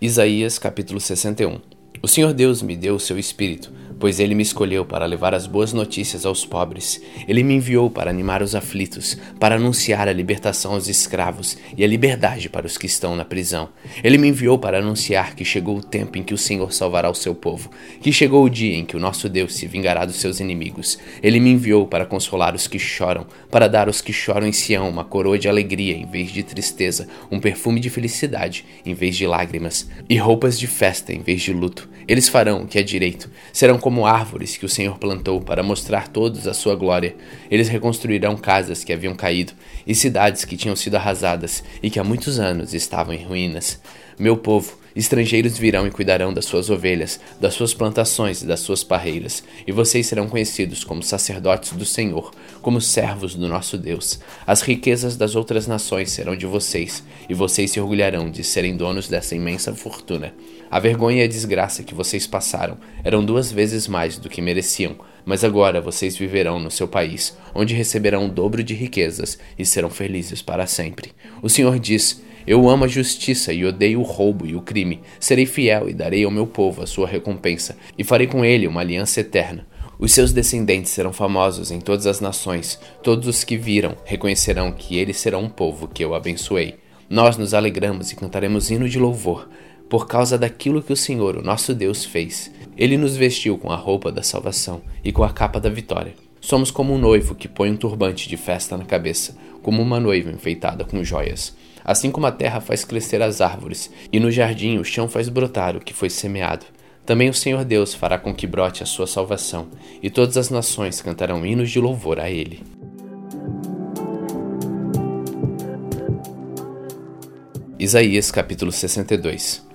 Isaías capítulo 61 O Senhor Deus me deu o seu espírito pois ele me escolheu para levar as boas notícias aos pobres. Ele me enviou para animar os aflitos, para anunciar a libertação aos escravos e a liberdade para os que estão na prisão. Ele me enviou para anunciar que chegou o tempo em que o Senhor salvará o seu povo, que chegou o dia em que o nosso Deus se vingará dos seus inimigos. Ele me enviou para consolar os que choram, para dar aos que choram em Sião uma coroa de alegria em vez de tristeza, um perfume de felicidade em vez de lágrimas, e roupas de festa em vez de luto. Eles farão o que é direito, serão como árvores que o Senhor plantou para mostrar todos a sua glória. Eles reconstruirão casas que haviam caído e cidades que tinham sido arrasadas e que há muitos anos estavam em ruínas. Meu povo, Estrangeiros virão e cuidarão das suas ovelhas, das suas plantações e das suas parreiras, e vocês serão conhecidos como sacerdotes do Senhor, como servos do nosso Deus. As riquezas das outras nações serão de vocês, e vocês se orgulharão de serem donos dessa imensa fortuna. A vergonha e a desgraça que vocês passaram eram duas vezes mais do que mereciam, mas agora vocês viverão no seu país, onde receberão o dobro de riquezas e serão felizes para sempre. O Senhor diz: eu amo a justiça e odeio o roubo e o crime. Serei fiel e darei ao meu povo a sua recompensa, e farei com ele uma aliança eterna. Os seus descendentes serão famosos em todas as nações. Todos os que viram reconhecerão que eles serão um povo que eu abençoei. Nós nos alegramos e cantaremos hino de louvor por causa daquilo que o Senhor, o nosso Deus, fez. Ele nos vestiu com a roupa da salvação e com a capa da vitória. Somos como um noivo que põe um turbante de festa na cabeça, como uma noiva enfeitada com joias. Assim como a terra faz crescer as árvores, e no jardim o chão faz brotar o que foi semeado, também o Senhor Deus fará com que brote a sua salvação, e todas as nações cantarão hinos de louvor a Ele. Isaías capítulo 62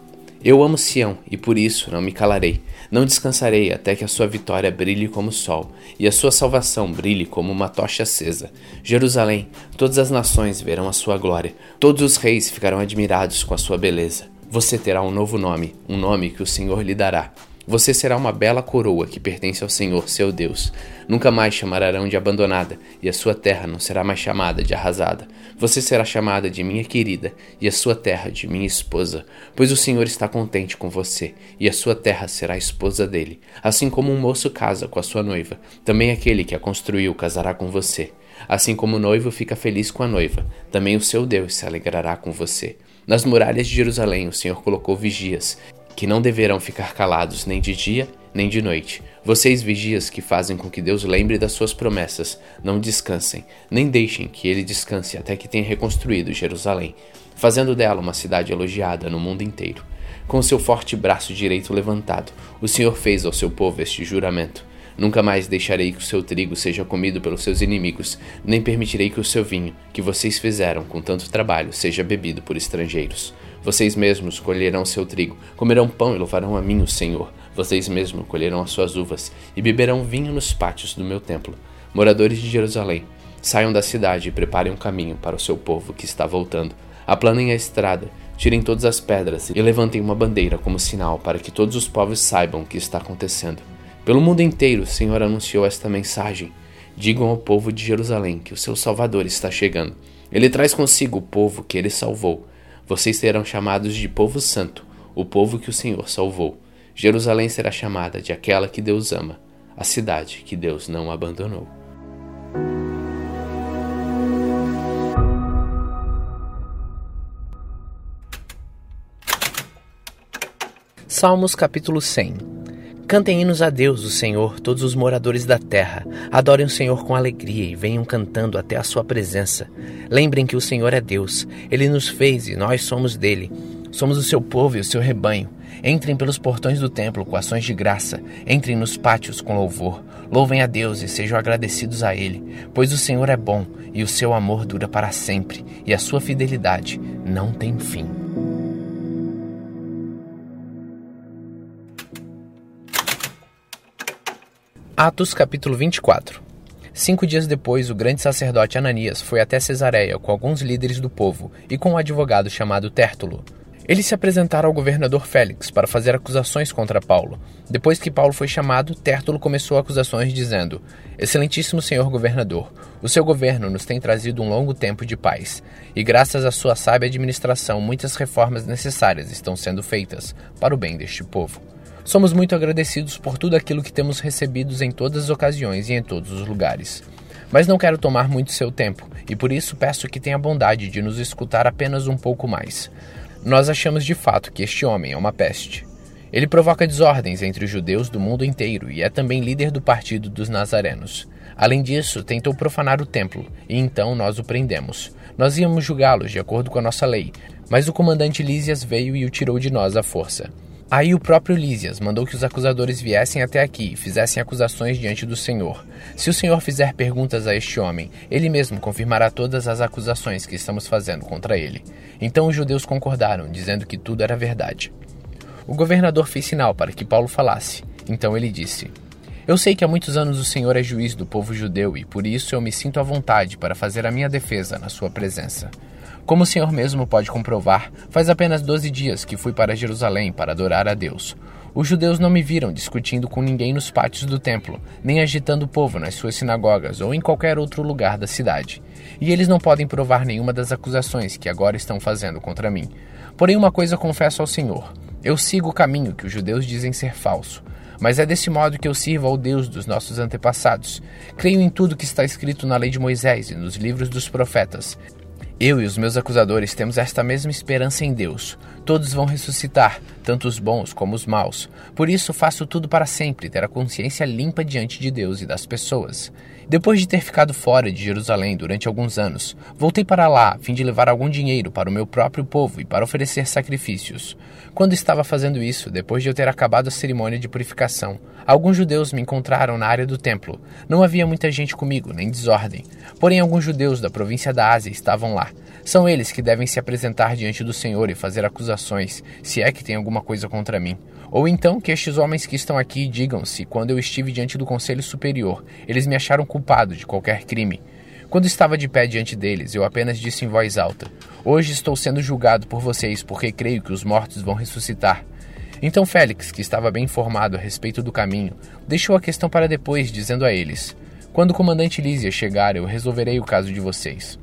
Eu amo Sião, e por isso não me calarei. Não descansarei até que a sua vitória brilhe como o sol e a sua salvação brilhe como uma tocha acesa. Jerusalém, todas as nações verão a sua glória, todos os reis ficarão admirados com a sua beleza. Você terá um novo nome, um nome que o Senhor lhe dará. Você será uma bela coroa que pertence ao Senhor, seu Deus. Nunca mais chamarão de abandonada, e a sua terra não será mais chamada de arrasada. Você será chamada de minha querida, e a sua terra de minha esposa, pois o Senhor está contente com você, e a sua terra será a esposa dele. Assim como um moço casa com a sua noiva, também aquele que a construiu casará com você. Assim como o noivo fica feliz com a noiva, também o seu Deus se alegrará com você. Nas muralhas de Jerusalém o Senhor colocou vigias, que não deverão ficar calados nem de dia nem de noite. Vocês, vigias que fazem com que Deus lembre das suas promessas, não descansem, nem deixem que ele descanse até que tenha reconstruído Jerusalém, fazendo dela uma cidade elogiada no mundo inteiro. Com seu forte braço direito levantado, o Senhor fez ao seu povo este juramento. Nunca mais deixarei que o seu trigo seja comido pelos seus inimigos, nem permitirei que o seu vinho, que vocês fizeram com tanto trabalho, seja bebido por estrangeiros. Vocês mesmos colherão seu trigo, comerão pão e louvarão a mim, o Senhor. Vocês mesmos colherão as suas uvas e beberão vinho nos pátios do meu templo. Moradores de Jerusalém, saiam da cidade e preparem um caminho para o seu povo que está voltando. Aplanem a estrada, tirem todas as pedras e levantem uma bandeira como sinal para que todos os povos saibam o que está acontecendo. Pelo mundo inteiro, o Senhor anunciou esta mensagem. Digam ao povo de Jerusalém que o seu Salvador está chegando. Ele traz consigo o povo que ele salvou vocês serão chamados de povo santo, o povo que o Senhor salvou. Jerusalém será chamada de aquela que Deus ama, a cidade que Deus não abandonou. Salmos capítulo 100 Cantem hinos a Deus, o Senhor, todos os moradores da terra. Adorem o Senhor com alegria e venham cantando até a sua presença. Lembrem que o Senhor é Deus. Ele nos fez e nós somos dele. Somos o seu povo e o seu rebanho. Entrem pelos portões do templo com ações de graça. Entrem nos pátios com louvor. Louvem a Deus e sejam agradecidos a Ele, pois o Senhor é bom e o seu amor dura para sempre, e a sua fidelidade não tem fim. Atos capítulo 24 Cinco dias depois, o grande sacerdote Ananias foi até Cesareia com alguns líderes do povo e com um advogado chamado Tértulo. Eles se apresentaram ao governador Félix para fazer acusações contra Paulo. Depois que Paulo foi chamado, Tértulo começou acusações dizendo: Excelentíssimo senhor governador, o seu governo nos tem trazido um longo tempo de paz, e graças à sua sábia administração, muitas reformas necessárias estão sendo feitas para o bem deste povo. Somos muito agradecidos por tudo aquilo que temos recebido em todas as ocasiões e em todos os lugares. Mas não quero tomar muito seu tempo, e por isso peço que tenha bondade de nos escutar apenas um pouco mais. Nós achamos de fato que este homem é uma peste. Ele provoca desordens entre os judeus do mundo inteiro e é também líder do partido dos Nazarenos. Além disso, tentou profanar o templo, e então nós o prendemos. Nós íamos julgá-los de acordo com a nossa lei, mas o comandante Lísias veio e o tirou de nós à força. Aí o próprio Lísias mandou que os acusadores viessem até aqui e fizessem acusações diante do Senhor. Se o Senhor fizer perguntas a este homem, ele mesmo confirmará todas as acusações que estamos fazendo contra ele. Então os judeus concordaram, dizendo que tudo era verdade. O governador fez sinal para que Paulo falasse. Então ele disse: Eu sei que há muitos anos o Senhor é juiz do povo judeu e por isso eu me sinto à vontade para fazer a minha defesa na sua presença. Como o Senhor mesmo pode comprovar, faz apenas doze dias que fui para Jerusalém para adorar a Deus. Os judeus não me viram discutindo com ninguém nos pátios do templo, nem agitando o povo nas suas sinagogas ou em qualquer outro lugar da cidade. E eles não podem provar nenhuma das acusações que agora estão fazendo contra mim. Porém, uma coisa confesso ao Senhor: eu sigo o caminho que os judeus dizem ser falso. Mas é desse modo que eu sirvo ao Deus dos nossos antepassados. Creio em tudo que está escrito na lei de Moisés e nos livros dos profetas. Eu e os meus acusadores temos esta mesma esperança em Deus. Todos vão ressuscitar, tanto os bons como os maus. Por isso faço tudo para sempre ter a consciência limpa diante de Deus e das pessoas. Depois de ter ficado fora de Jerusalém durante alguns anos, voltei para lá a fim de levar algum dinheiro para o meu próprio povo e para oferecer sacrifícios. Quando estava fazendo isso, depois de eu ter acabado a cerimônia de purificação, alguns judeus me encontraram na área do templo. Não havia muita gente comigo, nem desordem. Porém, alguns judeus da província da Ásia estavam lá. São eles que devem se apresentar diante do Senhor e fazer acusações, se é que tem alguma coisa contra mim. Ou então que estes homens que estão aqui digam se, quando eu estive diante do Conselho Superior, eles me acharam culpado de qualquer crime. Quando estava de pé diante deles, eu apenas disse em voz alta: Hoje estou sendo julgado por vocês, porque creio que os mortos vão ressuscitar. Então Félix, que estava bem informado a respeito do caminho, deixou a questão para depois, dizendo a eles: Quando o comandante Lísia chegar, eu resolverei o caso de vocês.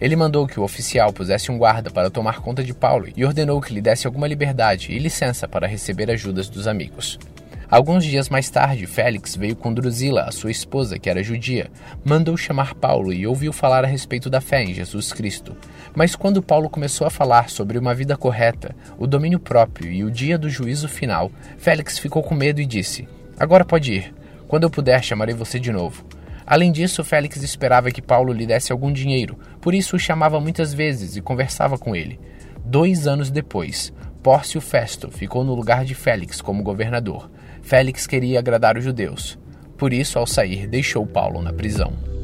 Ele mandou que o oficial pusesse um guarda para tomar conta de Paulo e ordenou que lhe desse alguma liberdade e licença para receber ajudas dos amigos. Alguns dias mais tarde, Félix veio com Drusila, a sua esposa, que era judia, mandou chamar Paulo e ouviu falar a respeito da fé em Jesus Cristo. Mas quando Paulo começou a falar sobre uma vida correta, o domínio próprio e o dia do juízo final, Félix ficou com medo e disse: Agora pode ir. Quando eu puder, chamarei você de novo. Além disso, Félix esperava que Paulo lhe desse algum dinheiro, por isso o chamava muitas vezes e conversava com ele. Dois anos depois, Pórcio Festo ficou no lugar de Félix como governador. Félix queria agradar os judeus. Por isso, ao sair, deixou Paulo na prisão.